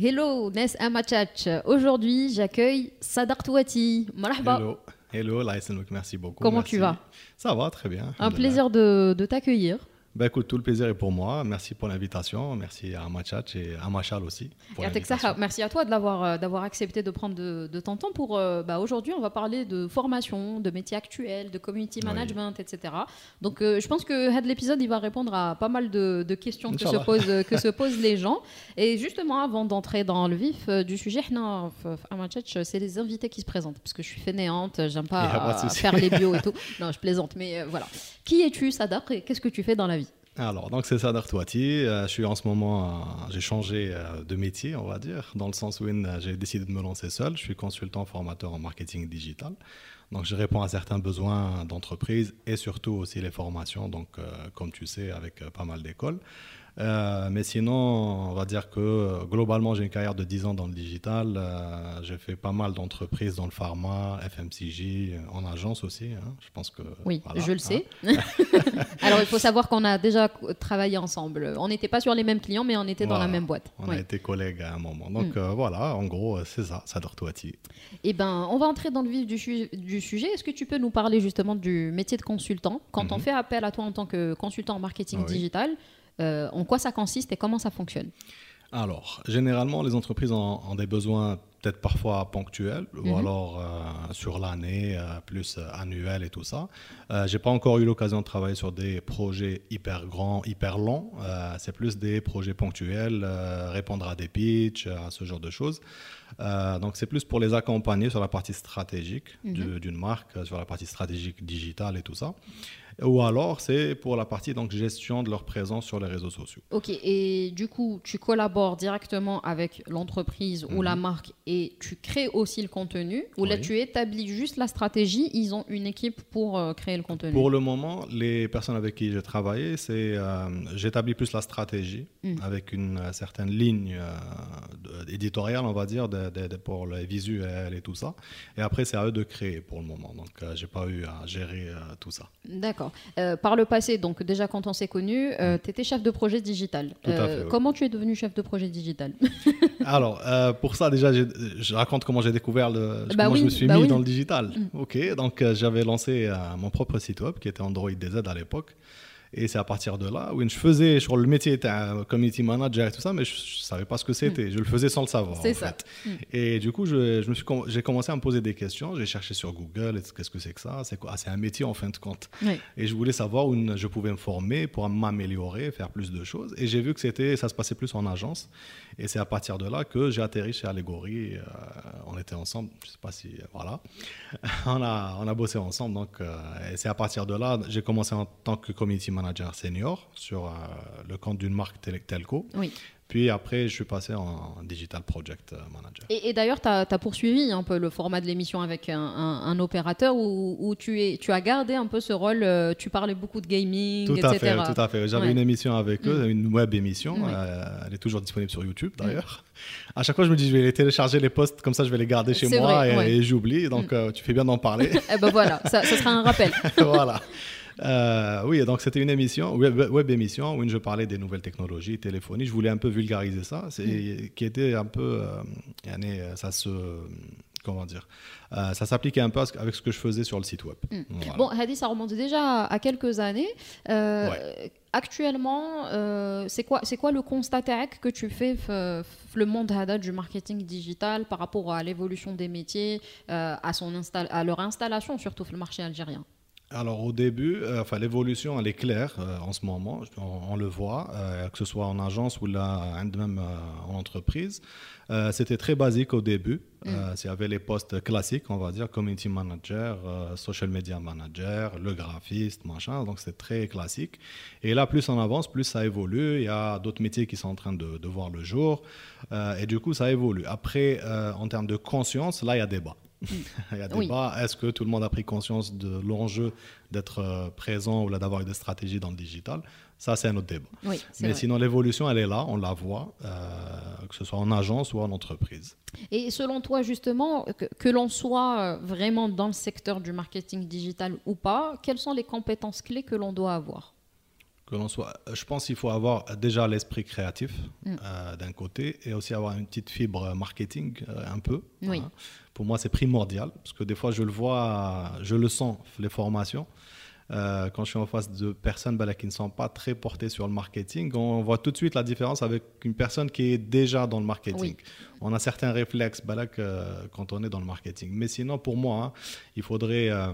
Hello, Nes Amachach. Aujourd'hui, j'accueille Sadar Touati. Hello, hello, merci beaucoup. Comment tu vas? Ça va, très bien. Un plaisir de, de t'accueillir. Bah écoute, tout le plaisir est pour moi. Merci pour l'invitation. Merci à Machat et à Machal aussi. Merci à toi euh, d'avoir accepté de prendre de, ton temps pour. Euh, bah, Aujourd'hui, on va parler de formation, de métiers actuels, de community management, etc. Donc, euh, je pense que l'épisode, il va répondre à pas mal de, questions que se, posent, que se posent les gens. Et justement, avant d'entrer dans le vif du sujet, c'est les invités qui se présentent parce que je suis fainéante, j'aime pas, faire les bios et tout. Non, je plaisante, mais voilà. Qui es-tu, Sadar, et qu'est-ce que tu fais dans la vie? Alors, donc c'est Sadar Touati. Euh, je suis en ce moment, j'ai changé euh, de métier, on va dire, dans le sens où euh, j'ai décidé de me lancer seul. Je suis consultant formateur en marketing digital. Donc, je réponds à certains besoins d'entreprise et surtout aussi les formations, donc, comme tu sais, avec pas mal d'écoles. Euh, mais sinon, on va dire que globalement, j'ai une carrière de 10 ans dans le digital. Euh, j'ai fait pas mal d'entreprises dans le pharma, FMCG, en agence aussi. Hein. je pense que. Oui, je le sais. Hein. Alors, il faut savoir qu'on a déjà travaillé ensemble. On n'était pas sur les mêmes clients, mais on était dans la même boîte. On a été collègues à un moment. Donc mm. euh, voilà, en gros, c'est ça, ça dort Eh ben, on va entrer dans le vif du, du sujet. Est-ce que tu peux nous parler justement du métier de consultant? Quand on mm-hmm. fait appel à toi en tant que consultant en marketing digital, euh, en quoi ça consiste et comment ça fonctionne? Alors, généralement, les entreprises ont, des besoins peut-être parfois ponctuels ou mhm. alors euh, sur l'année, euh, plus annuel et tout ça. Je J'ai pas encore eu l'occasion de travailler sur des projets hyper grands, hyper longs. C'est plus des projets ponctuels, répondre à des pitchs, à ce genre de choses. donc, c'est plus pour les accompagner sur la partie stratégique mhm. d'une marque, sur la partie stratégique digitale et tout ça ou alors c'est pour la partie donc gestion de leur présence sur les réseaux sociaux. Ok, et du coup, tu collabores directement avec l'entreprise ou la mhm. marque et tu crées aussi le contenu, ou là tu établis juste la stratégie, ils ont une équipe pour euh, créer le contenu Pour le moment, les personnes avec qui j'ai travaillé, c'est euh, j'établis plus la stratégie mm. avec une euh, certaine ligne éditoriale, on va dire, de, pour les visuels et tout ça. Et après, c'est à eux de créer pour le moment. Donc, j'ai pas eu à gérer tout ça. D'accord. Par le passé, donc déjà quand on s'est connu, euh, mm. tu étais chef de projet digital. Comment tu es devenu chef de projet digital? Alors, pour ça, déjà, je raconte comment j'ai découvert le. Bah comment je me suis bah mis dans le digital. Mm. Ok, donc j'avais lancé mon propre site web qui était Android DZ à l'époque. Et c'est à partir de là où je faisais, sur le métier était un community manager et tout ça, mais je ne savais pas ce que c'était. Hmm. Je le faisais sans le savoir. C'est ça. Hmm. Et du coup, je, je j'ai commencé à me poser des questions. J'ai cherché sur Google, qu'est-ce que c'est que ça? C'est ah, un métier en fin de compte. Et je voulais savoir où je pouvais me former pour m'améliorer, faire plus de choses. Et j'ai vu que c'était, ça se passait plus en agence. Et c'est à partir de là que j'ai atterri chez Allegory. Euh, on était ensemble, je ne sais pas si. Voilà. on, a, on a bossé ensemble. Donc, euh, et c'est à partir de là, j'ai commencé en tant que community manager senior sur euh, le compte d'une marque telco. Oui. Puis après, je suis passé en digital project manager. Et, d'ailleurs, tu as, poursuivi un peu le format de l'émission avec un, opérateur où, tu, es, tu as gardé un peu ce rôle, tu parlais beaucoup de gaming, tout etc. À fait, tout à fait. J'avais une émission avec eux, mm. une web émission. elle est toujours disponible sur YouTube d'ailleurs. À chaque fois, je me dis, je vais les télécharger les posts, comme ça, je vais les garder chez moi et, j'oublie. Donc, mm. euh, tu fais bien d'en parler. et eh ben voilà, ça, ça sera un rappel. voilà. Euh, oui, donc c'était une émission, web, émission, où je parlais des nouvelles technologies, téléphonie. Je voulais un peu vulgariser ça, c'est, mm. qui était un peu, euh, ça se, comment dire, ça s'appliquait un peu avec ce que je faisais sur le site web. Mm. Bon, Hadi, ça remonte déjà à quelques années. Actuellement, c'est quoi, c'est quoi le constat que tu fais le monde du marketing digital par rapport à l'évolution des métiers, à, son à leur installation surtout sur le marché algérien? Alors au début, euh, enfin l'évolution elle est claire euh, en ce moment, on, le voit, euh, que ce soit en agence ou là même en entreprise. C'était très basique au début. Mm. Il y avait les postes classiques, on va dire, community manager, social media manager, le graphiste, machin. Donc c'est très classique. Et là, plus on avance, plus ça évolue. Il y a d'autres métiers qui sont en train de, de voir le jour. et du coup, ça évolue. Après, en termes de conscience, là, il y a débat. Il y a débat. Est-ce que tout le monde a pris conscience de l'enjeu d'être euh, présent ou d'avoir des stratégies dans le digital? Ça, c'est un autre débat. Mais sinon, l'évolution, elle est là, on la voit, euh, que ce soit en agence ou en entreprise. Et selon toi, justement, que, l'on soit euh, vraiment dans le secteur du marketing digital ou pas, quelles sont les compétences clés que l'on doit avoir? Que l'on soit. Je pense qu'il faut avoir déjà l'esprit créatif mm. d'un côté et aussi avoir une petite fibre marketing un peu. Oui. Hein. Pour moi, c'est primordial parce que des fois, je le vois, je le sens les formations. Euh, quand je suis en face de personnes bah, qui ne sont pas très portées sur le marketing, on voit tout de suite la différence avec une personne qui est déjà dans le marketing. On a certains réflexes bah, quand on est dans le marketing. Mais sinon, pour moi, hein, il faudrait euh,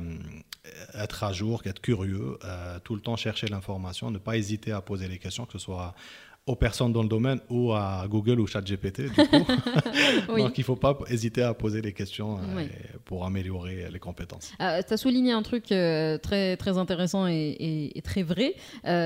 être à jour, être curieux, euh, tout le temps chercher l'information, ne pas hésiter à poser les questions, que ce soit aux personnes dans le domaine ou à Google ou ChatGPT. Du coup. Donc il ne faut pas hésiter à poser des questions pour améliorer les compétences. Euh, tu as souligné un truc euh, très, très intéressant et, très vrai,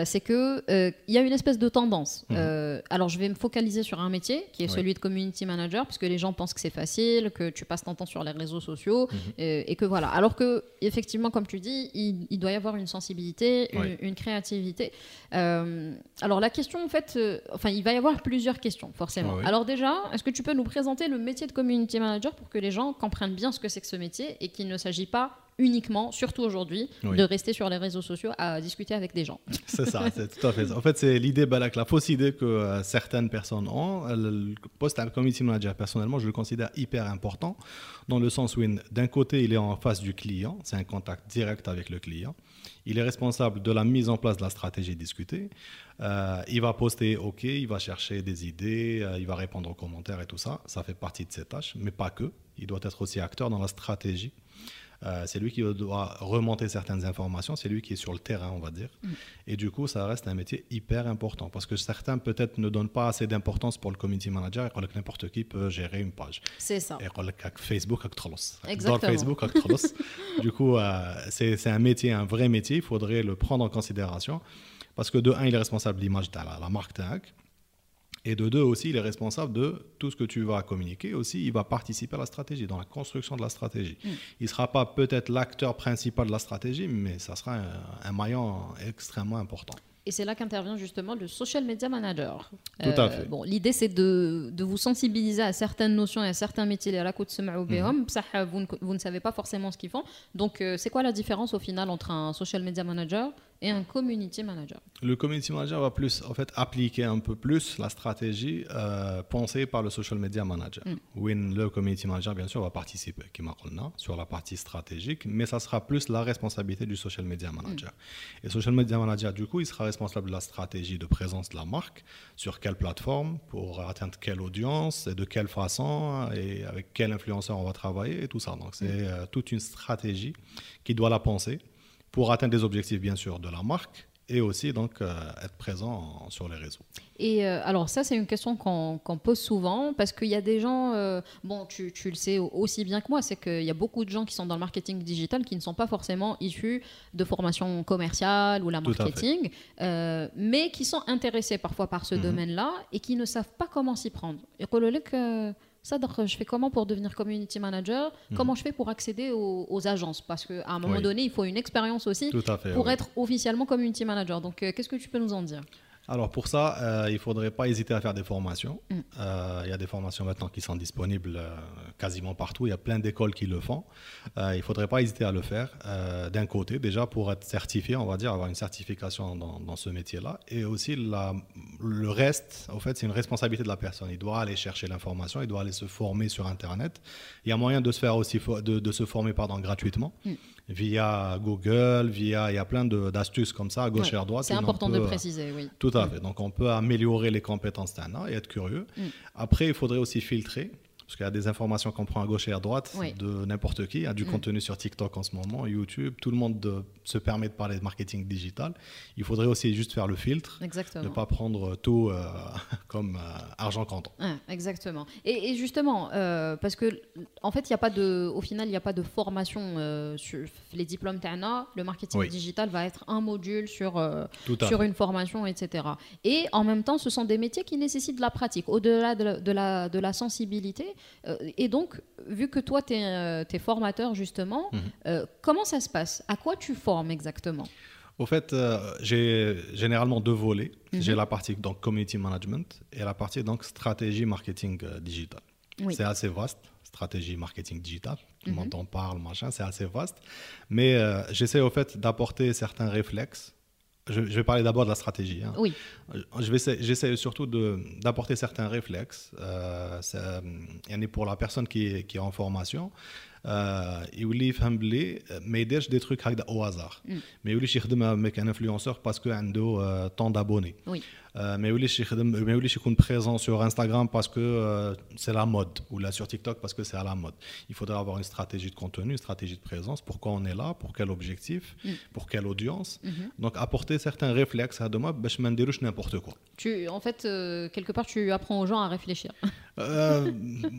c'est qu'il il y a une espèce de tendance. Mhm. alors je vais me focaliser sur un métier qui est celui de community manager, puisque les gens pensent que c'est facile, que tu passes ton temps sur les réseaux sociaux mhm. et, que voilà. Alors que effectivement, comme tu dis, il, doit y avoir une sensibilité, une, une créativité. alors la question en fait enfin, il va y avoir plusieurs questions, forcément. Ah Alors déjà, est-ce que tu peux nous présenter le métier de community manager pour que les gens comprennent bien ce que c'est que ce métier et qu'il ne s'agit pas uniquement, surtout aujourd'hui, de rester sur les réseaux sociaux à discuter avec des gens. C'est ça, c'est tout à fait. En fait, c'est l'idée, Balak, la fausse idée que euh, certaines personnes ont. Le poste de community manager, personnellement, je le considère hyper important, dans le sens où, d'un côté, il est en face du client, c'est un contact direct avec le client. Il est responsable de la mise en place de la stratégie discutée. Euh, il va poster OK, il va chercher des idées, euh, il va répondre aux commentaires et tout ça. Ça fait partie de ses tâches, mais pas que. Il doit être aussi acteur dans la stratégie euh, c'est lui qui doit remonter certaines informations, c'est lui qui est sur le terrain, on va dire. Mm. Et du coup, ça reste un métier hyper important parce que certains peut-être ne donnent pas assez d'importance pour le community manager et que n'importe qui peut gérer une page. C'est ça. Et Facebook Exactement. Dans Facebook Du coup, euh, c'est un métier, un vrai métier, il faudrait le prendre en considération parce que de un, il est responsable de l'image de la, marque tag. Et de deux aussi, il est responsable de tout ce que tu vas communiquer. Aussi, il va participer à la stratégie, dans la construction de la stratégie. Mm. Il ne sera pas peut-être l'acteur principal de la stratégie, mais ça sera un, maillon extrêmement important. Et c'est là qu'intervient justement le social media manager. Tout à euh, fait. Bon, l'idée c'est de, de, vous sensibiliser à certaines notions et à certains métiers. À la côte mhm. vous, vous ne savez pas forcément ce qu'ils font. Donc, euh, c'est quoi la différence au final entre un social media manager et un community manager Le community manager va plus en fait appliquer un peu plus la stratégie euh, pensée par le social media manager. Mm. le community manager bien sûr va participer sur la partie stratégique, mais ça sera plus la responsabilité du social media manager. Mm. Et social media manager du coup, il sera responsable de la stratégie de présence de la marque, sur quelle plateforme pour atteindre quelle audience et de quelle façon et avec quel influenceur on va travailler et tout ça. Donc c'est mm. euh, toute une stratégie qui doit la penser pour atteindre des objectifs, bien sûr, de la marque et aussi donc euh, être présent sur les réseaux. Et euh, alors ça, c'est une question qu'on pose souvent parce qu'il y a des gens, euh, bon, tu, tu, le sais aussi bien que moi, c'est qu'il y a beaucoup de gens qui sont dans le marketing digital qui ne sont pas forcément issus de formation commerciale ou la marketing, mais qui sont intéressés parfois par ce mhm. domaine-là et qui ne savent pas comment s'y prendre. Et que ça, je fais comment pour devenir community manager mhm. Comment je fais pour accéder aux, agences Parce qu'à un moment donné, il faut une expérience aussi pour être officiellement community manager. Donc, euh, qu'est-ce que tu peux nous en dire alors pour ça, euh, il ne faudrait pas hésiter à faire des formations. Mm. Euh, il y a des formations maintenant qui sont disponibles euh, quasiment partout. Il y a plein d'écoles qui le font. il ne faudrait pas hésiter à le faire. D'un côté, déjà pour être certifié, on va dire, avoir une certification dans, dans ce métier-là. Et aussi la, le reste, au fait, c'est une responsabilité de la personne. Il doit aller chercher l'information, il doit aller se former sur Internet. Il y a moyen de se faire aussi de, de se former pardon, gratuitement. Mm via Google, via il y a plein d'astuces comme ça à gauche et à droite. C'est important de préciser, oui. Tout à fait. Donc on peut améliorer les compétences d'un et être curieux. Mm. Après, il faudrait aussi filtrer parce qu'il y a des informations qu'on prend à gauche et à droite de n'importe qui. Il y a du mm. contenu sur TikTok en ce moment, YouTube. Tout le monde se permet de parler de marketing digital. Il faudrait aussi juste faire le filtre. Exactement. Ne pas prendre tout euh, comme euh, argent comptant. exactement. Et, justement, euh, parce que en fait, il y a pas de, au final, il n'y a pas de formation sur les diplômes TANA. Le marketing digital va être un module sur, sur une formation, etc. Et en même temps, ce sont des métiers qui nécessitent de la pratique. Au-delà de, de, la, de la sensibilité, euh, et donc, vu que toi, tu es, euh, formateur, justement, mhm. euh, comment ça se passe? À quoi tu formes exactement? Au fait, j'ai généralement deux volets. Mhm. J'ai la partie donc community management et la partie donc stratégie marketing digital. C'est assez vaste, stratégie marketing digital. Tout le monde en parle, machin, c'est assez vaste. Mais j'essaie au fait d'apporter certains réflexes je, vais parler d'abord de la stratégie. Hein. Oui. J'essaie surtout d'apporter certains réflexes. Euh, pour la personne qui qui est en formation, يولي يفهم بلي ما يديرش دي تروك هكذا او هازار ما يوليش يخدم كان انفلونسور باسكو عنده طون دابوني ما يوليش يخدم ما يوليش يكون présent sur Instagram parce que euh, c'est la mode ou là sur TikTok parce que c'est à la mode. Il faudrait avoir une stratégie de contenu, une stratégie de présence. Pourquoi on est là Pour quel objectif mm. Pour quelle audience mm-hmm. Donc apporter certains réflexes à demain, باش ما نديروش n'importe quoi. Tu, en fait, euh, quelque part, tu apprends aux gens à réfléchir. Euh,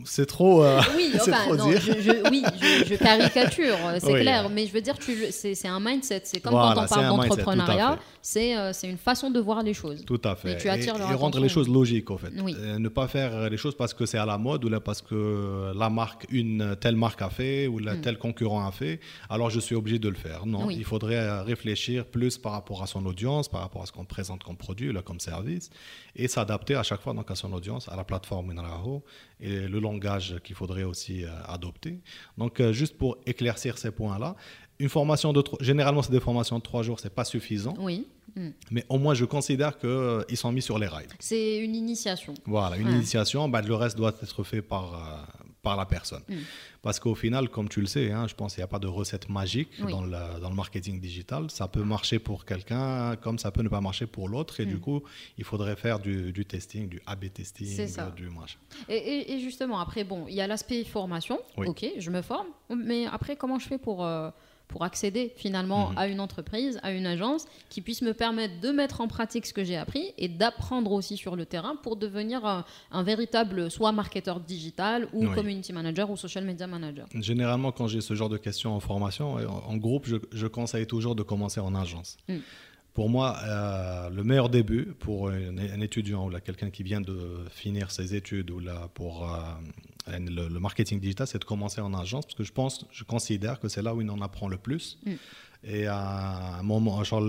c'est trop. Euh, oui, enfin, non, je, je, oui, je, caricature, c'est clair, mais je veux dire, c'est un mindset. C'est comme quand on parle d'entrepreneuriat, c'est une façon de voir les choses. Tout à fait. Et, tu attires et, et rendre les choses logiques, en fait. ne pas faire les choses parce que c'est à la mode ou là parce que la marque, une telle marque a fait ou la, mm. tel concurrent a fait, alors je suis obligé de le faire. Non, il faudrait réfléchir plus par rapport à son audience, par rapport à ce qu'on présente comme produit, là, comme service, et s'adapter à chaque fois donc, à son audience, à la plateforme Minaraho et le langage qu'il faudrait aussi euh, adopter. Donc, euh, juste pour éclaircir ces points-là, une formation de généralement c'est des formations de trois jours, c'est pas suffisant. Oui. Mm. Mais au moins, je considère qu'ils euh, sont mis sur les rails. C'est une initiation. Voilà, une initiation. Bah, le reste doit être fait par, par la personne. Mm. Parce qu'au final, comme tu le sais, hein, je pense qu'il n'y a pas de recette magique dans, le, dans, le, marketing digital. Ça peut marcher pour quelqu'un comme ça peut ne pas marcher pour l'autre. Et du mm. coup, il faudrait faire du, du testing, du A-B testing, du machin. Et, et, justement, après, bon, il y a l'aspect formation. Ok, je me forme. Mais après, comment je fais pour... Euh, pour accéder finalement mhm. à une entreprise, à une agence qui puisse me permettre de mettre en pratique ce que j'ai appris et d'apprendre aussi sur le terrain pour devenir un, véritable soit marketeur digital ou community manager ou social media manager. Généralement, quand j'ai ce genre de questions en formation, en groupe, je, conseille toujours de commencer en agence. Mm. Pour moi, euh, le meilleur début pour un, étudiant ou quelqu'un qui vient de finir ses études ou là pour euh, le, marketing digital, c'est de commencer en agence parce que je pense, je considère que c'est là où il en apprend le plus. Mm. Et à un moment, genre,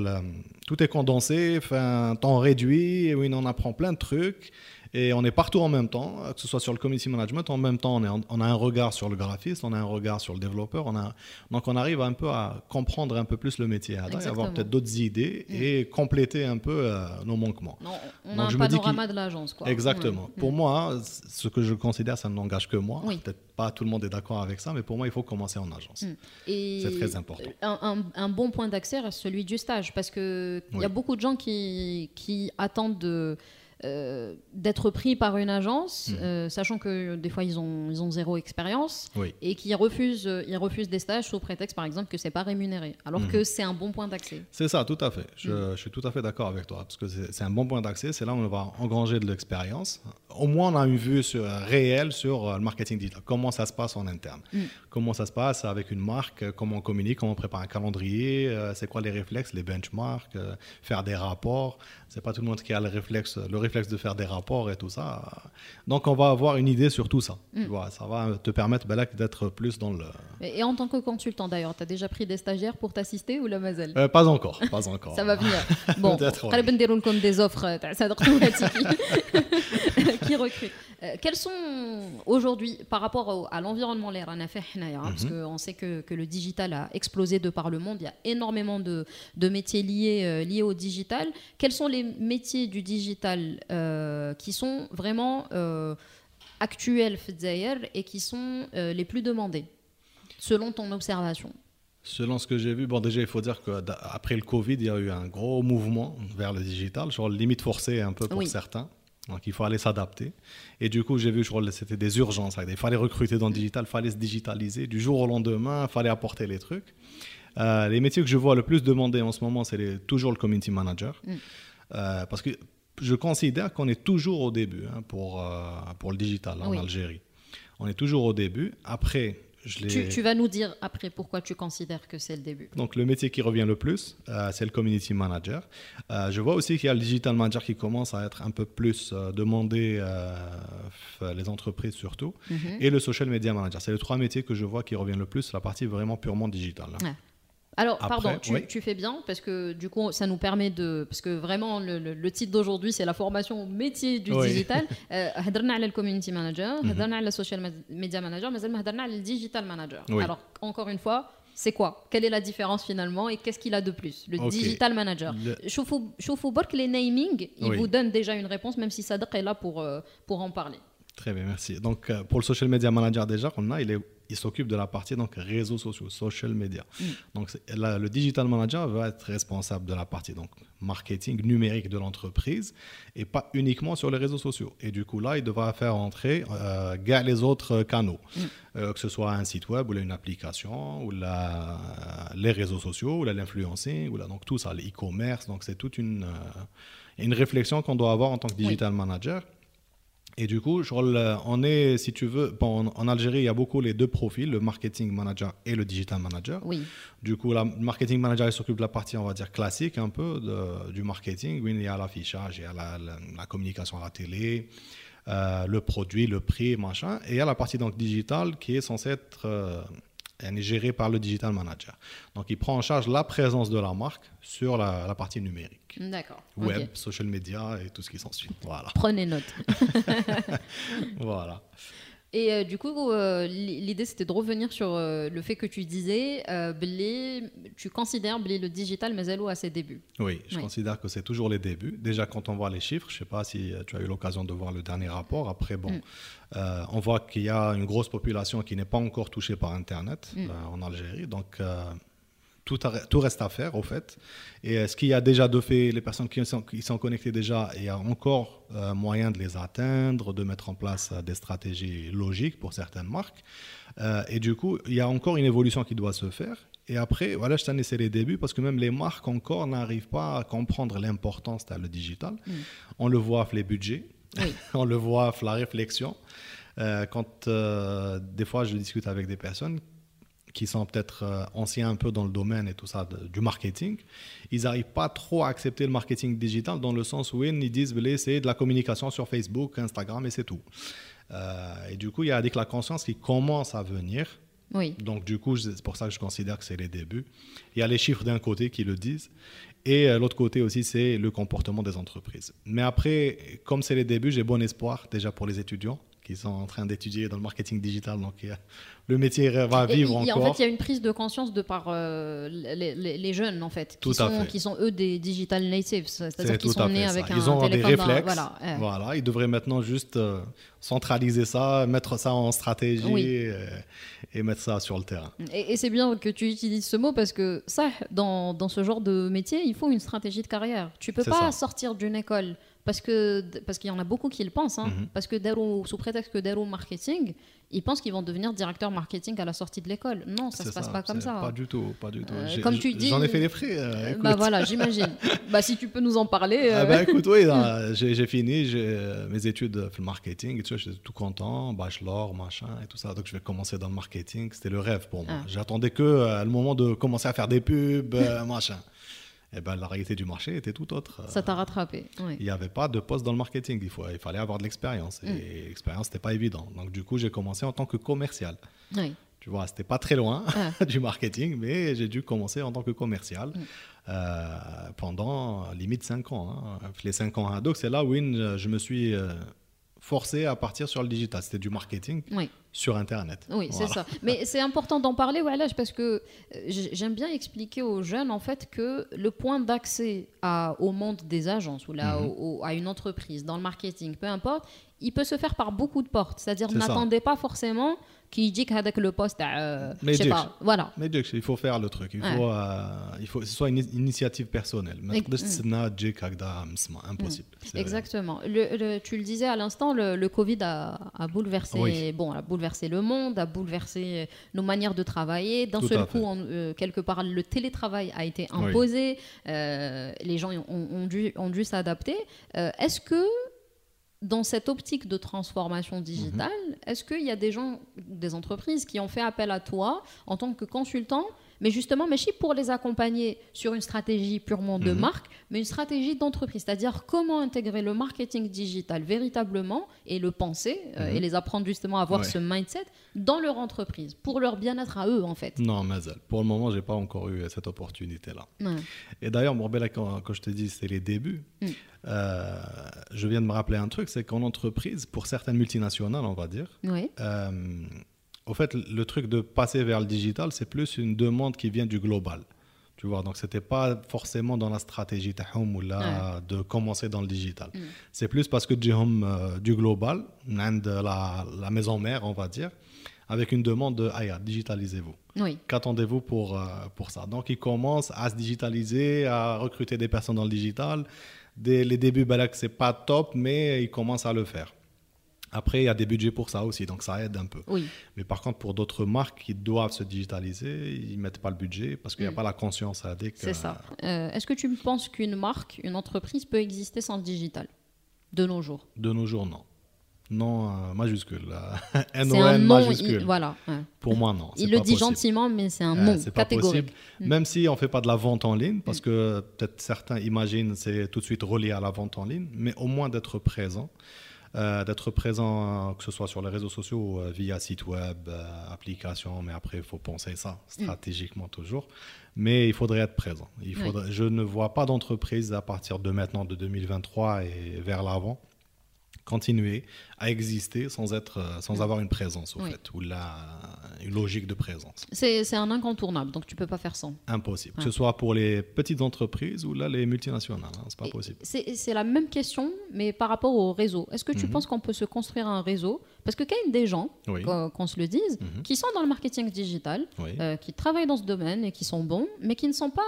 tout est condensé, un temps réduit, où il en apprend plein de trucs. Et on est partout en même temps, que ce soit sur le community management, en même temps on, est on a un regard sur le graphiste, on a un regard sur le développeur, on a, donc on arrive un peu à comprendre un peu plus le métier, à avoir peut-être d'autres idées mm. et compléter un peu euh, nos manquements. on a un panorama de l'agence. Exactement. Mm. Pour moi, ce que je considère, ça n'engage que moi. Peut-être pas tout le monde est d'accord avec ça, mais pour moi, il faut commencer en agence. Mm. C'est très important. Un, un, bon point d'accès reste celui du stage, parce qu'il il y a beaucoup de gens qui, qui attendent de euh, d'être pris par une agence, mmh. euh, sachant que des fois ils ont, ils ont zéro expérience et qui refusent, ils refusent des stages sous prétexte par exemple que c'est pas rémunéré, alors mmh. que c'est un bon point d'accès. C'est ça, tout à fait. Je, mmh. je suis tout à fait d'accord avec toi parce que c'est un bon point d'accès. C'est là où on va engranger de l'expérience. Au moins on a une vue sur, réelle sur euh, le marketing digital. Comment ça se passe en interne? Comment ça se passe avec une marque? Comment on communique? Comment on prépare un calendrier? C'est quoi les réflexes, les benchmarks? Faire des rapports? C'est pas tout le monde qui a le réflexe, le réflexe de faire des rapports et tout ça. Donc on va avoir une idée sur tout ça. Mm. ça va te permettre d'être plus dans le... Et, en tant que consultant d'ailleurs, tu as déjà pris des stagiaires pour t'assister ou la mazel euh, Pas encore, pas encore. ça va venir. Bon, on comme des offres, ça qui recrute. Euh, quels sont aujourd'hui, par rapport à l'environnement, l'air hein, parce mhm. qu'on sait que, que, le digital a explosé de par le monde, il y a énormément de, de métiers liés, euh, liés au digital. Quels sont les métiers du digital euh, qui sont vraiment actuels et qui sont les plus demandés, selon ton observation Selon ce que j'ai vu, bon déjà il faut dire qu'après le Covid, il y a eu un gros mouvement vers le digital, genre limite forcée un peu pour certains. Donc il faut aller s'adapter. Et du coup, j'ai vu, c'était des urgences. Il fallait recruter dans le digital, il fallait se digitaliser. Du jour au lendemain, il fallait apporter les trucs. Euh, les métiers que je vois le plus demandés en ce moment, c'est toujours le community manager. Mm. Euh, parce que je considère qu'on est toujours au début hein, pour, euh, pour le digital en Algérie. On est toujours au début. Après, tu, vas nous dire après pourquoi tu considères que c'est le début. Donc le métier qui revient le plus, euh, c'est le community manager. Euh, je vois aussi qu'il y a le digital manager qui commence à être un peu plus euh, demandé, les entreprises surtout, mhm. et le social media manager. C'est les trois métiers que je vois qui reviennent le plus, la partie vraiment purement digitale. Alors, pardon, tu, fais bien, parce que du coup, ça nous permet de. Parce que vraiment, le, titre d'aujourd'hui, c'est la formation au métier du oui. digital. Euh, hadarna le community manager, mhm. hadarna le social media manager, mais hadarna le digital manager. Alors, encore une fois, c'est quoi? Quelle est la différence finalement et qu'est-ce qu'il a de plus? Le digital manager. Choufou le... Les naming, ils vous donne déjà une réponse, même si Sadr est là pour, euh, pour en parler. Très bien, merci. Donc, euh, pour le social media manager, déjà, on a, il, il s'occupe de la partie donc, réseaux sociaux, social media. Mm. Donc, le digital manager va être responsable de la partie donc, marketing numérique de l'entreprise et pas uniquement sur les réseaux sociaux. Et du coup, là, il devra faire entrer euh, les autres canaux, mm. euh, que ce soit un site web ou une application, ou la, les réseaux sociaux, ou l'influencing, ou là, donc tout ça, l'e-commerce. Donc, c'est toute une, euh, une réflexion qu'on doit avoir en tant que digital manager. Et du coup, on est, si tu veux, en Algérie, il y a beaucoup les deux profils, le marketing manager et le digital manager. Oui. Du coup, le marketing manager il s'occupe de la partie, on va dire, classique un peu du marketing. Oui, il y a l'affichage, il y a la, communication à la télé, euh, le produit, le prix, machin. Et il y a la partie donc digitale qui est censée être euh, est gérée par le digital manager. Donc, il prend en charge la présence de la marque sur la, partie numérique. D'accord. Web, social media et tout ce qui s'ensuit. Voilà. Prenez note. voilà. Et euh, du coup, euh, l'idée c'était de revenir sur euh, le fait que tu disais, Blé, tu considères Blé le digital, mais elle à ses débuts. Oui, je considère que c'est toujours les débuts. Déjà, quand on voit les chiffres, je ne sais pas si tu as eu l'occasion de voir le dernier rapport. Après, bon, mm. on voit qu'il y a une grosse population qui n'est pas encore touchée par Internet mm. en Algérie. Donc, tout, tout, reste à faire, au fait. Et est ce qu'il y a déjà de fait, les personnes qui sont, qui sont connectées déjà, il y a encore euh, moyen de les atteindre, de mettre en place euh, des stratégies logiques pour certaines marques. Euh, et du coup, il y a encore une évolution qui doit se faire. Et après, voilà, je t'en ai les débuts parce que même les marques encore n'arrivent pas à comprendre l'importance de le digital. Mm. On le voit les budgets, on le voit la réflexion. quand des fois je discute avec des personnes qui sont peut-être euh, anciens un peu dans le domaine et tout ça du marketing, ils n'arrivent pas trop à accepter le marketing digital dans le sens où ils disent c'est de la communication sur Facebook, Instagram et c'est tout. Euh, et du coup, il y a avec la conscience qui commence à venir. Oui. Donc du coup, c'est pour ça que je considère que c'est les débuts. Il y a les chiffres d'un côté qui le disent. Et euh, l'autre côté aussi, c'est le comportement des entreprises. Mais après, comme c'est les débuts, j'ai bon espoir déjà pour les étudiants qui sont en train d'étudier dans le marketing digital. Donc, le métier va vivre encore. En fait, il y a une prise de conscience de par euh, les, jeunes, en fait, qui, sont, qui sont eux des digital natives, c'est-à-dire qu'ils sont nés avec ils un ont des réflexes. Voilà, voilà, ils devraient maintenant juste euh, centraliser ça, mettre ça en stratégie et, mettre ça sur le terrain. Et, c'est bien que tu utilises ce mot parce que ça, dans, dans, ce genre de métier, il faut une stratégie de carrière. Tu peux pas sortir d'une école parce que parce qu'il y en a beaucoup qui le pensent, hein, mhm. parce que sous prétexte que Dero marketing, ils pensent qu'ils vont devenir directeur marketing à la sortie de l'école. Non, ça se passe pas comme ça. Pas du tout, pas du tout. Euh, comme tu dis, j'en ai fait les frais. Euh, bah voilà, j'imagine. bah si tu peux nous en parler. Ah bah écoute, oui, j'ai fini mes études de marketing, tu vois, j'étais tout content, bachelor, machin et tout ça. Donc je vais commencer dans le marketing, c'était le rêve pour moi. Ah. J'attendais que le moment de commencer à faire des pubs, machin eh ben, la réalité du marché était tout autre. Ça t'a rattrapé. Il n'y avait pas de poste dans le marketing. Il, faut, il fallait avoir de l'expérience. Et mm. l'expérience, n'était pas évident. Donc, du coup, j'ai commencé en tant que commercial. Oui. Tu vois, c'était pas très loin ah. du marketing, mais j'ai dû commencer en tant que commercial mm. euh, pendant limite 5 ans. Hein. Les 5 ans à Doc, c'est là où je me suis euh, forcé à partir sur le digital. C'était du marketing sur Internet. Oui, c'est ça. Mais c'est important d'en parler, voilà, parce que euh, j'aime bien expliquer aux jeunes, en fait, que le point d'accès au monde des agences ou là, mhm. à une entreprise, dans le marketing, peu importe, il peut se faire par beaucoup de portes. C'est-à-dire, n'attendez pas forcément qui dit qu'avec le poste, euh, je sais pas, voilà. Mais il faut faire le truc, il faut, euh, il faut que ce soit une initiative personnelle. Mm. Impossible. Exactement. Le, tu le disais à l'instant, le, le, Covid a, a bouleversé, bon, a bouleversé le monde, a bouleversé nos manières de travailler. D'un seul coup, euh, quelque part, le télétravail a été imposé. Euh, les gens ont, ont dû, ont dû s'adapter. Est-ce que dans cette optique de transformation digitale, mhm. est-ce qu'il y a des gens, des entreprises qui ont fait appel à toi en tant que consultant mais justement, mais pour les accompagner sur une stratégie purement de mhm. marque, mais une stratégie d'entreprise, c'est-à-dire comment intégrer le marketing digital véritablement et le penser euh, et mhm. les apprendre justement à avoir ce mindset dans leur entreprise, pour leur bien-être à eux en fait. Non, mais pour le moment, j'ai pas encore eu cette opportunité-là. Et d'ailleurs, Morbella, quand, quand, je te dis c'est les débuts, mm. euh, je viens de me rappeler un truc, c'est qu'en entreprise, pour certaines multinationales, on va dire, oui. Euh, Au fait, le truc de passer vers le digital, c'est plus une demande qui vient du global. Tu vois, donc c'était pas forcément dans la stratégie ou là de commencer dans le digital. Mm. C'est plus parce que euh, du global, de la, la maison mère, on va dire, avec une demande de ah, digitalisez-vous. Oui. Qu'attendez-vous pour, euh, pour ça? Donc ils commencent à se digitaliser, à recruter des personnes dans le digital. Dès les débuts, ben c'est pas top, mais ils commencent à le faire. Après, il y a des budgets pour ça aussi, donc ça aide un peu. Oui. Mais par contre, pour d'autres marques qui doivent se digitaliser, ils ne mettent pas le budget parce qu'il n'y a mm. pas la conscience à dire C'est ça. Euh, est-ce que tu penses qu'une marque, une entreprise peut exister sans le digital? De nos jours De nos jours, non. Non euh, majuscule. N-O-N majuscule. voilà. Pour moi, non. Il le dit gentiment, mais c'est un non catégorique. Mm. Même si on ne fait pas de la vente en ligne, parce mm. que peut-être certains imaginent c'est tout de suite relié à la vente en ligne, mais au moins d'être présent. Euh, d'être présent, que ce soit sur les réseaux sociaux, euh, via site web, euh, application, mais après, il faut penser ça mm. stratégiquement toujours. Mais il faudrait être présent. Il faudrait, Je ne vois pas d'entreprise à partir de maintenant, de 2023 et vers l'avant, continuer à exister sans, être, euh, sans avoir une présence, au fait, ou la, une logique de présence. C'est un incontournable, donc tu peux pas faire sans. Impossible. Que ce soit pour les petites entreprises ou là les multinationales, hein, c'est pas possible. C'est la même question, mais par rapport au réseau. Est-ce que tu mhm. penses qu'on peut se construire un réseau? Parce que quand il y a des gens, qu'on se le dise, mhm. qui sont dans le marketing digital, euh, qui travaillent dans ce domaine et qui sont bons, mais qui ne sont pas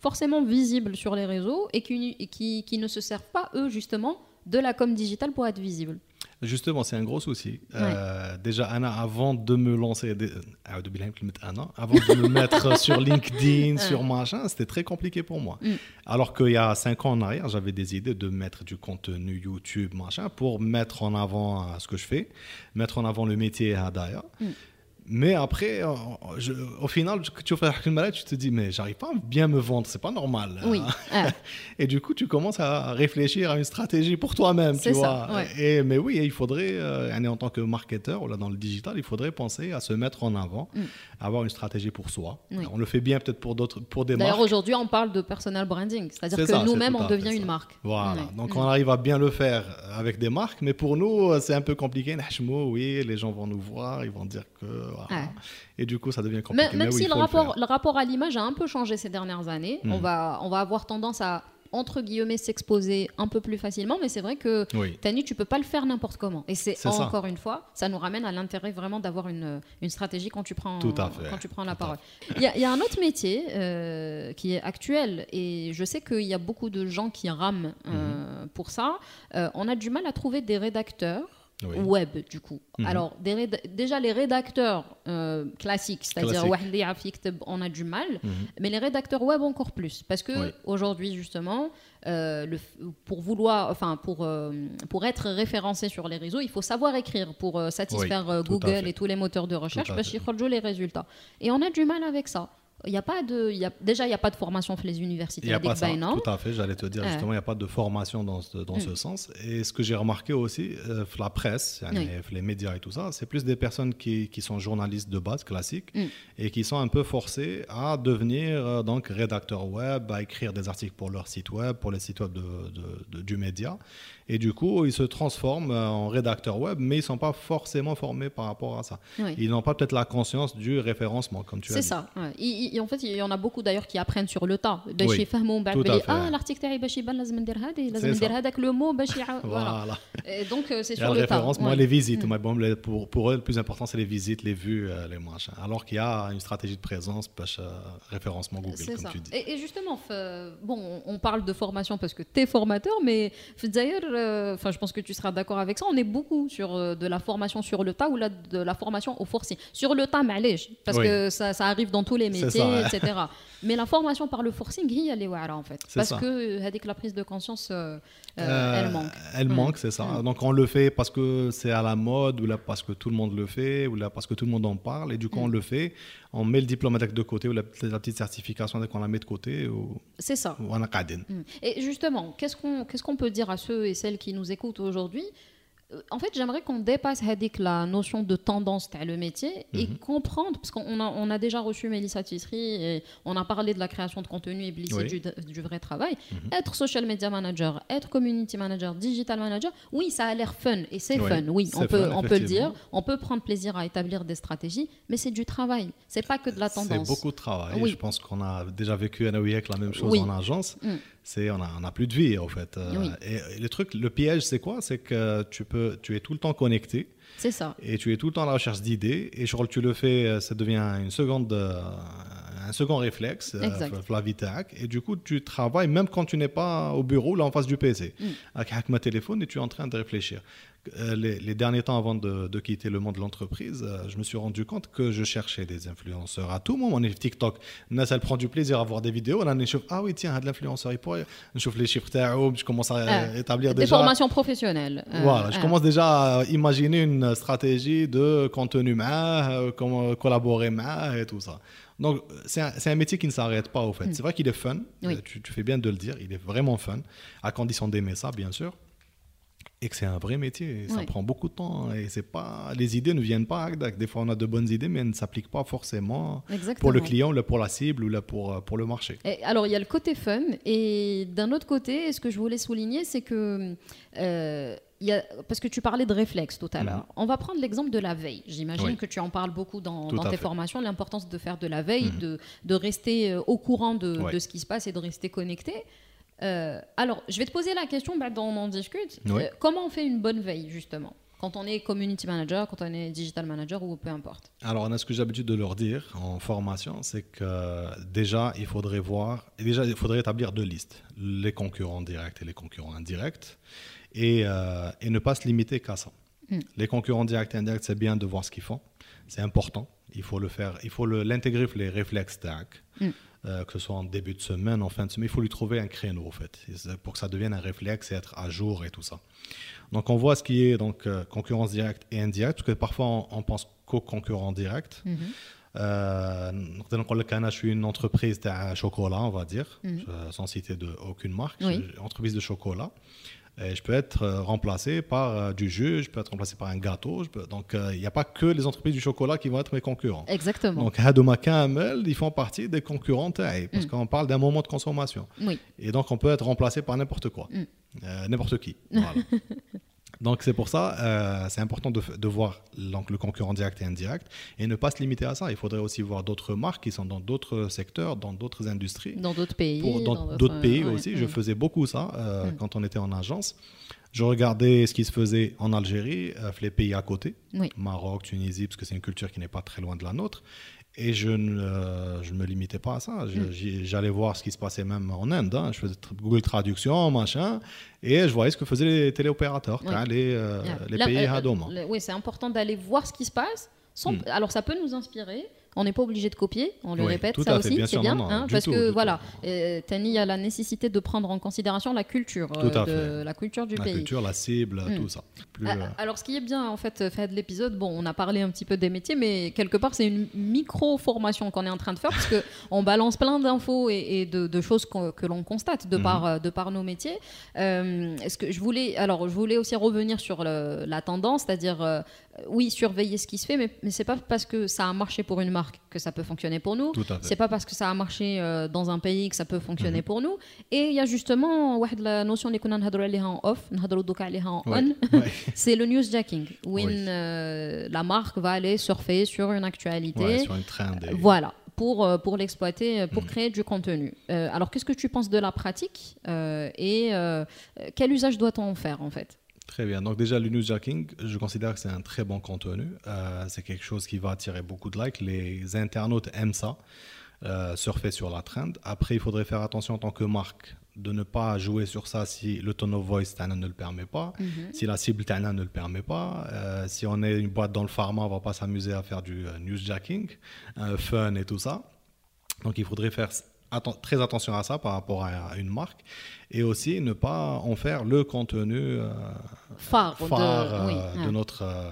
forcément visibles sur les réseaux et qui, qui, qui ne se servent pas, eux, justement, de la com digitale pour être visible Justement, c'est un gros souci. Euh, déjà, Anna, avant de me lancer, euh, avant de me mettre sur LinkedIn, sur machin, c'était très compliqué pour moi. Mm. Alors qu'il y a cinq ans en arrière, j'avais des idées de mettre du contenu YouTube, machin, pour mettre en avant euh, ce que je fais, mettre en avant le métier à d'ailleurs. Mm. Mais après, au final, tu fais le tu te dis, mais j'arrive pas à bien me vendre, c'est pas normal. Oui. et du coup, tu commences à réfléchir à une stratégie pour toi-même, tu vois. Et, mais oui, il faudrait, euh, en tant que marketeur, là dans le digital, il faudrait penser à se mettre en avant, mm. avoir une stratégie pour soi. On le fait bien peut-être pour d'autres, pour des marques. D'ailleurs, aujourd'hui, on parle de personal branding, c'est-à-dire que nous-mêmes, on devient une marque. Voilà. Donc, mm. on arrive à bien le faire avec des marques, mais pour nous, c'est un peu compliqué. Oui, les gens vont nous voir, ils vont dire que et du coup, ça devient compliqué. même si le, rapport, le, rapport à l'image a un peu changé ces dernières années, on, hmm. va, on va avoir tendance à entre guillemets s'exposer un peu plus facilement mais c'est vrai que Tani tu peux pas le faire n'importe comment. Et c'est encore une fois ça nous ramène à l'intérêt vraiment d'avoir une, une, stratégie quand tu prends quand tu prends la parole. il y, a un autre métier euh, qui est actuel et je sais qu'il y a beaucoup de gens qui rament euh, mhm. pour ça. Euh, on a du mal à trouver des rédacteurs web du coup. Mhm. Alors déjà les rédacteurs euh, classiques, c'est-à-dire on a du mal, mhm. mais les rédacteurs web encore plus parce que aujourd'hui justement euh, le, pour vouloir, enfin pour euh, pour être référencé sur les réseaux, il faut savoir écrire pour satisfaire Google et tous les moteurs de recherche parce qu'ils les résultats. Et on a du mal avec ça. Il y a pas de, il y a, déjà, il n'y a pas de formation pour les universités. Il a pas ça, tout à fait, j'allais te dire justement, il n'y a pas de formation dans, ce, dans ce mm. sens. Et ce que j'ai remarqué aussi, euh, la presse, les médias et tout ça, c'est plus des personnes qui, qui, sont journalistes de base, classiques, mm. et qui sont un peu forcées à devenir euh, donc rédacteurs web, à écrire des articles pour leur site web, pour les sites web de, de, du média. Et du coup, ils se transforment euh, en rédacteurs web, mais ils ne sont pas forcément formés par rapport à ça. Ils n'ont pas peut-être la conscience du référencement, comme tu as dit. C'est ça. En fait, il y en a beaucoup d'ailleurs qui apprennent sur le tas. Oui. Ah, l'article le mot voilà. Et donc, euh, c'est sur le tas. Moi, les visites. Mm. Pour, pour eux, le plus important, c'est les visites, les vues, euh, les machins. Alors qu'il y a une stratégie de présence, référencement Google, comme tu dis. Et, justement, bon, on parle de formation parce que tu es formateur, mais d'ailleurs, euh, enfin, je pense que tu seras d'accord avec ça. On est beaucoup sur euh, de la formation sur le tas ou de la formation au forcing. Sur le tas, mais parce que ça, ça, arrive dans tous les métiers, etc. Mais la formation par le forcing, elle est en fait. Parce que euh, la prise de conscience, elle manque. Elle manque, c'est ça. Donc on le fait parce que c'est à la mode, ou là parce que tout le monde le fait, ou là parce que tout le monde en parle, et du coup on le fait. On met le diplôme de côté, ou la, petite certification qu'on la met de côté. C'est ça. Et justement, qu'est-ce qu'on peut dire à ceux et celles qui nous écoutent aujourd'hui euh, en fait, j'aimerais qu'on dépasse la notion de tendance le métier et mhm. comprendre, parce qu'on a, on a déjà reçu Mélissa Tisserie et on a parlé de la création de contenu et du, vrai travail. Mhm. Être social media manager, être community manager, digital manager, oui, ça a l'air fun et c'est fun, oui, on peut, on peut le dire. On peut prendre plaisir à établir des stratégies, mais c'est du travail, c'est pas que de la tendance. C'est beaucoup de travail. Je pense qu'on a déjà vécu à la même chose en agence. Mm c'est on a, plus de vie en fait. Euh, et, le truc, le piège, c'est quoi? C'est que tu peux, tu es tout le temps connecté. C'est ça. Et tu es tout le temps à la recherche d'idées. Et genre, tu le fais, euh, ça devient une seconde, euh, un second réflexe, Flavitac. Et du coup, tu travailles même quand tu n'es pas au bureau, là en face du PC, mm. avec ma téléphone, et tu es en train de réfléchir. Euh, les, derniers temps avant de, quitter le monde de l'entreprise, euh, je me suis rendu compte que je cherchais des influenceurs à tout moment. On est TikTok, elle prend du plaisir à voir des vidéos. On a ah oui, tiens, il y a de l'influenceur, il pourrait. Je chauffe les chiffres, je commence à ah. établir des déjà. Des formations professionnelles. Euh, voilà, je commence déjà à imaginer une stratégie de contenu main, comment collaborer main et tout ça. Donc, c'est un, métier qui ne s'arrête pas, au fait. Hmm. C'est vrai qu'il est fun, tu, tu, fais bien de le dire, il est vraiment fun, à condition d'aimer ça, bien sûr et que c'est un vrai métier. Ça prend beaucoup de temps et c'est pas les idées ne viennent pas. Des fois, on a de bonnes idées, mais elles ne s'appliquent pas forcément pour le client, ou pour la cible ou là pour pour le marché. alors, il y a le côté fun et d'un autre côté, ce que je voulais souligner, c'est que euh, y a, parce que tu parlais de réflexe tout à l'heure. Mhm. On va prendre l'exemple de la veille. J'imagine que tu en parles beaucoup dans, tes formations, l'importance de faire de la veille, mhm. de, de, rester euh, au courant de, de, ce qui se passe et de rester connecté. Euh, alors, je vais te poser la question, bah, on en discute. Euh, comment on fait une bonne veille, justement quand on est community manager, quand on est digital manager ou peu importe? Alors, on a ce que j'ai l'habitude de leur dire en formation, c'est que déjà, il faudrait voir, déjà, il faudrait établir deux listes, les concurrents directs et les concurrents indirects, et, euh, et ne pas se limiter qu'à ça. Hmm. Les concurrents directs et indirects, c'est bien de voir ce qu'ils font, c'est important, il faut le faire, il faut l'intégrer les réflexes tag. Euh, que ce soit en début de semaine, en fin de semaine. Il faut lui trouver un créneau, en fait, pour que ça devienne un réflexe et être à jour et tout ça. Donc, on voit ce qui est donc euh, concurrence directe et indirecte, parce que parfois, on, pense qu'au concurrent direct. Mm -hmm. je suis une entreprise de chocolat, on va dire, mhm. sans citer de, aucune marque, entreprise de chocolat je peux être euh, remplacé par euh, du jus, je peux être remplacé par un gâteau. Donc, euh, il n'y a pas que les entreprises du chocolat qui vont être mes concurrents. Exactement. Donc, Hadouma Kamel, ils font partie des concurrents parce mm. qu'on parle d'un moment de consommation. Oui. Et donc, on peut être remplacé par n'importe quoi, mm. n'importe qui. Voilà. Donc c'est pour ça, euh, c'est important de, de voir donc, le concurrent direct et indirect et ne pas se limiter à ça. Il faudrait aussi voir d'autres marques qui sont dans d'autres secteurs, dans d'autres industries. Dans d'autres pays. Pour, dans d'autres pays aussi. Je faisais beaucoup ça euh, mm. quand on était en agence. Je regardais ce qui se faisait en Algérie, euh, les pays à côté, Maroc, Tunisie, parce que c'est une culture qui n'est pas très loin de la nôtre. Et je ne, euh, je me limitais pas à ça. Hmm. J'allais voir ce qui se passait même en Inde. Hein. Je faisais Google Traduction, machin, et je voyais ce que faisaient les téléopérateurs, les, euh, les pays euh, Hadoma. oui, c'est important d'aller voir ce qui se passe. Hmm. Alors ça peut nous inspirer, on n'est pas obligé de copier, on le répète, ça aussi, c'est bien. Hein, parce que voilà, euh, Tani a la nécessité de prendre en considération la culture, euh, de, la culture du pays. La culture, la cible, mm. tout ça. Ah, euh, alors, ce qui est bien, en fait, fait de l'épisode, bon, on a parlé un petit peu des métiers, mais quelque part, c'est une micro-formation qu'on est en train de faire, parce qu'on balance plein d'infos et, de, choses que l'on constate de, par, de par nos métiers. est-ce que je voulais, alors, je voulais aussi revenir sur la tendance, c'est-à-dire, oui, surveiller ce qui se fait, mais, mais c'est pas parce que ça a marché pour une marque que ça peut fonctionner pour nous. C'est pas parce que ça a marché euh, dans un pays que ça peut fonctionner mhm. pour nous. Et il y a justement la notion qu'on en off, en on. C'est le newsjacking, où euh, la marque va aller surfer sur une actualité. sur une trend. Voilà pour, euh, pour l'exploiter, pour créer du contenu. alors, qu'est-ce que tu penses de la pratique et quel usage doit-on en faire en fait? Très bien. Donc déjà, le newsjacking, je considère que c'est un très bon contenu. Euh, c'est quelque chose qui va attirer beaucoup de likes. Les internautes aiment ça, euh, surfer sur la trend. Après, il faudrait faire attention en tant que marque de ne pas jouer sur ça si le tone of voice ne le permet pas, mhm. si la cible ne le permet pas. Euh, si on est une boîte dans le pharma, on va pas s'amuser à faire du newsjacking, fun et tout ça. Donc il faudrait faire très attention à ça par rapport à une marque et aussi ne pas en faire le contenu euh, phare, de, euh, notre euh,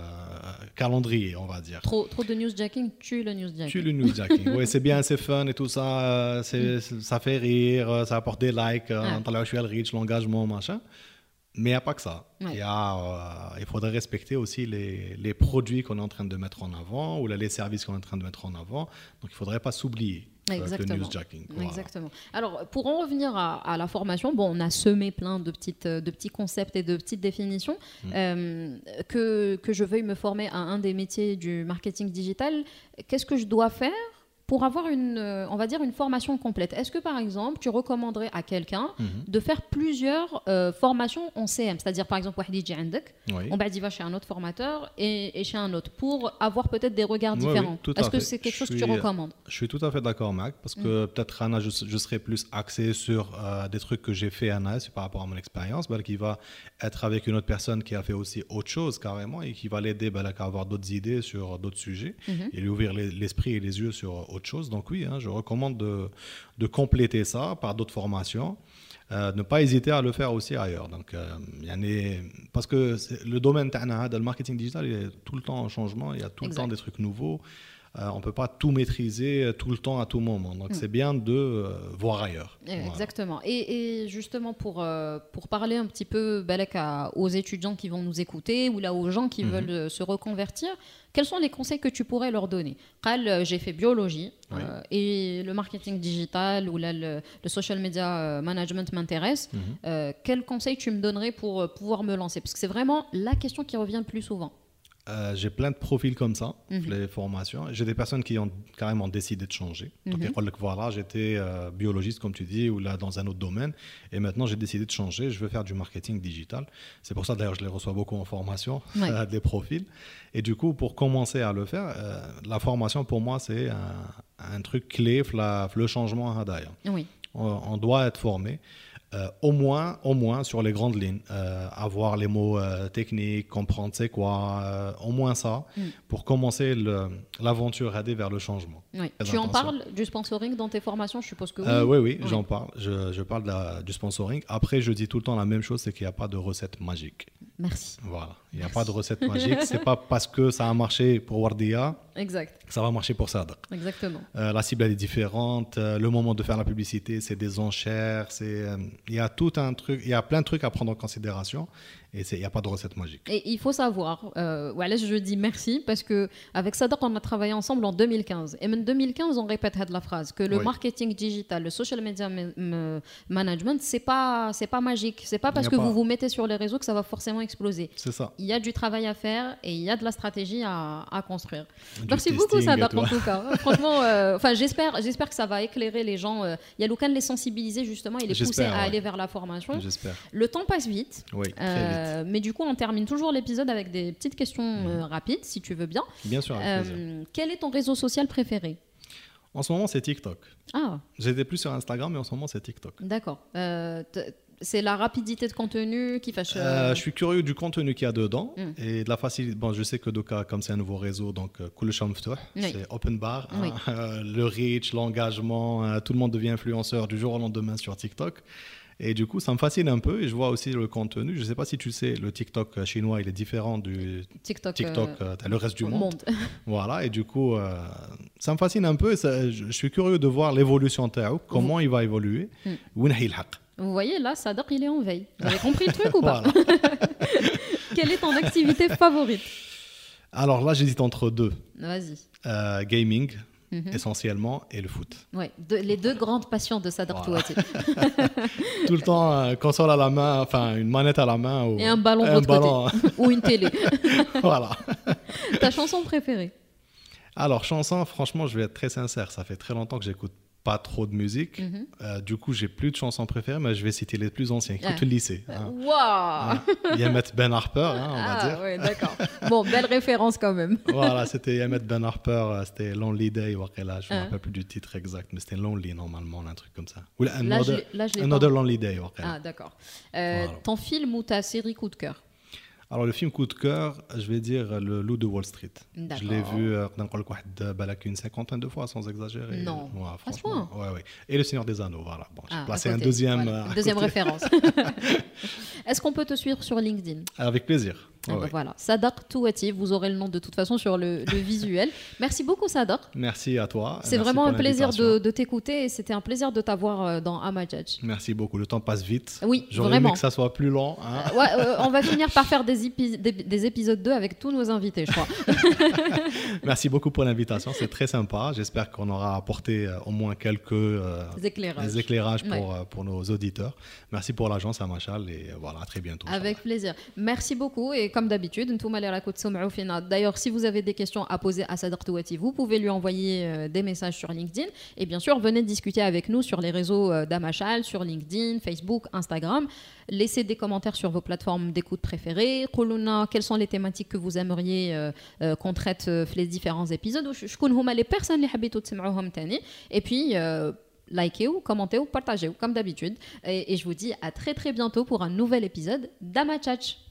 calendrier, on va dire. Trop, trop de newsjacking tue le newsjacking. Tue le newsjacking. oui, c'est bien, c'est fun et tout ça, mm. ça fait rire, ça apporte des likes, ah. reach, l'engagement, machin. Mais il n'y a pas que ça. Il, y a, il faudrait respecter aussi les, les produits qu'on est en train de mettre en avant ou les services qu'on est en train de mettre en avant. Donc il ne faudrait pas s'oublier. Exactement. Exactement. Alors, pour en revenir à, la formation, bon, on a semé plein de, petites, de petits concepts et de petites définitions. Mm. Euh, que, que je veuille me former à un des métiers du marketing digital, qu'est-ce que je dois faire pour avoir une, euh, on va dire une formation complète. Est-ce que par exemple, tu recommanderais à quelqu'un mhm. de faire plusieurs euh, formations en CM, c'est-à-dire par exemple, oui. on va chez un autre formateur et, chez un autre pour avoir peut-être des regards différents. Est-ce que c'est quelque chose que tu recommandes? Je suis tout à fait d'accord, Mac, parce que mm. peut-être Anna, je, serais plus axé sur euh, des trucs que j'ai fait Anna par rapport à mon expérience, qui va être avec une autre personne qui a fait aussi autre chose carrément et qui va l'aider bah, à avoir d'autres idées sur d'autres sujets mm-hmm. et lui ouvrir l'esprit et les yeux sur autre chose. Donc oui, hein, je recommande de, de, compléter ça par d'autres formations. Euh, ne pas hésiter à le faire aussi ailleurs. Donc, euh, y en est, parce que le domaine le marketing digital, il est tout le temps en changement, il y a tout le temps des trucs nouveaux. Euh, on ne peut pas tout maîtriser euh, tout le temps à tout moment. Donc mm. c'est bien de euh, voir ailleurs. Exactement. Et, justement, pour, pour parler un petit peu aux étudiants qui vont nous écouter ou là aux gens qui mm-hmm. veulent se reconvertir, quels sont les conseils que tu pourrais leur donner? J'ai fait biologie et le marketing digital ou là, le, social media management m'intéresse. Mm-hmm. quels conseils tu me donnerais pour pouvoir me lancer? Parce que c'est vraiment la question qui revient le plus souvent. Euh, j'ai plein de profils comme ça, mhm. les formations. J'ai des personnes qui ont carrément décidé de changer. Donc, mhm. voilà, j'étais euh, biologiste, comme tu dis, ou là, dans un autre domaine. Et maintenant, j'ai décidé de changer. Je veux faire du marketing digital. C'est pour ça, d'ailleurs, je les reçois beaucoup en formation, des profils. Et du coup, pour commencer à le faire, euh, la formation, pour moi, c'est un, truc clé, le changement à Oui. on doit être formé. Euh, au moins, au moins sur les grandes lignes, euh, avoir les mots euh, techniques, comprendre c'est quoi, au moins ça, mm. pour commencer l'aventure aller vers le changement. Tu en parles du sponsoring dans tes formations, je suppose que oui. oui, oui, j'en parle. Je, je parle du sponsoring. Après, je dis tout le temps la même chose, c'est qu'il n'y a pas de recette magique. Merci. Voilà, il n'y a pas de recette magique. c'est pas parce que ça a marché pour Wardia exact. que ça va marcher pour Sadr. Exactement. Euh, la cible elle est différente. Euh, le moment de faire la publicité, c'est des enchères. C'est euh, il y a tout un truc, il y a plein de trucs à prendre en considération. Et il n'y a pas de recette magique. Et il faut savoir, euh, voilà, je dis merci parce que avec Sadaq, on a travaillé ensemble en 2015. Et même 2015, on répète la phrase que le marketing digital, le social media management, c'est pas c'est pas magique. C'est pas parce que vous vous mettez sur les réseaux que ça va forcément exploser. C'est ça. Il y a du travail à faire et il y a de la stratégie à, à construire. merci beaucoup Sadaq en tout cas. Franchement, euh, j'espère j'espère que ça va éclairer les gens. Euh, il y a l'occasion de les sensibiliser justement et les pousser à aller vers la formation. J'espère. Le temps passe vite. Oui. Très vite. Euh, mais du coup, on termine toujours l'épisode avec des petites questions mhm. euh, rapides, si tu veux bien. Bien sûr. Euh, quel est ton réseau social préféré? En ce moment, c'est TikTok. Ah. J'étais plus sur Instagram, mais en ce moment, c'est TikTok. D'accord. c'est la rapidité de contenu qui fâche. je suis curieux du contenu qu'il y a dedans hmm. et de la facilité. Bon, je sais que Doka, comme c'est un nouveau réseau, donc cool c'est open bar. Hein. le reach, l'engagement, tout le monde devient influenceur du jour au lendemain sur TikTok. Et du coup, ça me fascine un peu et je vois aussi le contenu. Je ne sais pas si tu sais, le TikTok chinois, il est différent du TikTok, TikTok euh, le reste du monde. voilà, et du coup, euh, ça me fascine un peu. Et je, suis curieux de voir l'évolution de comment il va évoluer. Hmm. Vous voyez, là, Sadaq, il est en veille. Vous avez compris le truc ou pas Quelle est ton activité favorite? Alors là, j'hésite entre deux. Vas-y. Euh, gaming. Mhm. essentiellement, et le foot. Oui, les deux grandes passions de voilà. Tout le temps, euh, console à la main, enfin une manette à la main. Ou, et un ballon de l'autre côté. ou une télé. voilà. Ta chanson préférée? Alors, chanson, franchement, je vais être très sincère, ça fait très longtemps que j'écoute pas trop de musique. Mhm. Euh, du coup, j'ai plus de chansons préférées, mais je vais citer les plus anciens. Écoute ah. le lycée. Hein. Yamet Ben Harper, hein, on va ah, dire. Oui, d'accord. Bon, belle référence quand même. voilà, c'était Yamet Ben Harper, euh, c'était Lonely Day, ou là, je ne me ah. rappelle plus du titre exact, mais c'était Lonely normalement, un truc comme ça. Ou Another, Another Lonely Day. Ah, d'accord. Euh, Ton film ou ta série coup de cœur alors le film coup de cœur, je vais dire Le Loup de Wall Street. Je l'ai vu euh, une cinquantaine de fois sans exagérer. Non. franchement. Ouais, ouais. Et Le Seigneur des Anneaux, voilà. Bon, ah, un deuxième. Euh, deuxième référence. Est-ce qu'on peut te suivre sur LinkedIn? Avec plaisir. Ah bah voilà, Sadaq Touati, vous aurez le nom de toute façon sur le, visuel. Merci beaucoup Sadaq. Merci à toi. C'est vraiment un plaisir de, t'écouter et c'était un plaisir de t'avoir euh, dans Amajaj. Merci beaucoup, le temps passe vite. Oui, J'aurais aimé que ça soit plus long. Hein. Euh, ouais, euh, on va finir par faire des, des, épisodes 2 avec tous nos invités, je crois. Merci beaucoup pour l'invitation, c'est très sympa. J'espère qu'on aura apporté au moins quelques éclairages, éclairages pour, pour nos auditeurs. Merci pour l'agence Amachal et voilà, à très bientôt. Avec plaisir. Merci beaucoup et comme d'habitude, d'ailleurs, si vous avez des questions à poser à Sadr Touati, vous pouvez lui envoyer euh, des messages sur LinkedIn. Et bien sûr, venez discuter avec nous sur les réseaux euh, d'Amachal, sur LinkedIn, Facebook, Instagram. Laissez des commentaires sur vos plateformes d'écoute préférées. Quelles sont les thématiques que vous aimeriez euh, qu'on traite les différents épisodes? Les personnes Et puis, likez ou commentez ou partagez comme d'habitude. Et, et, je vous dis à très très bientôt pour un nouvel épisode d'Amachach.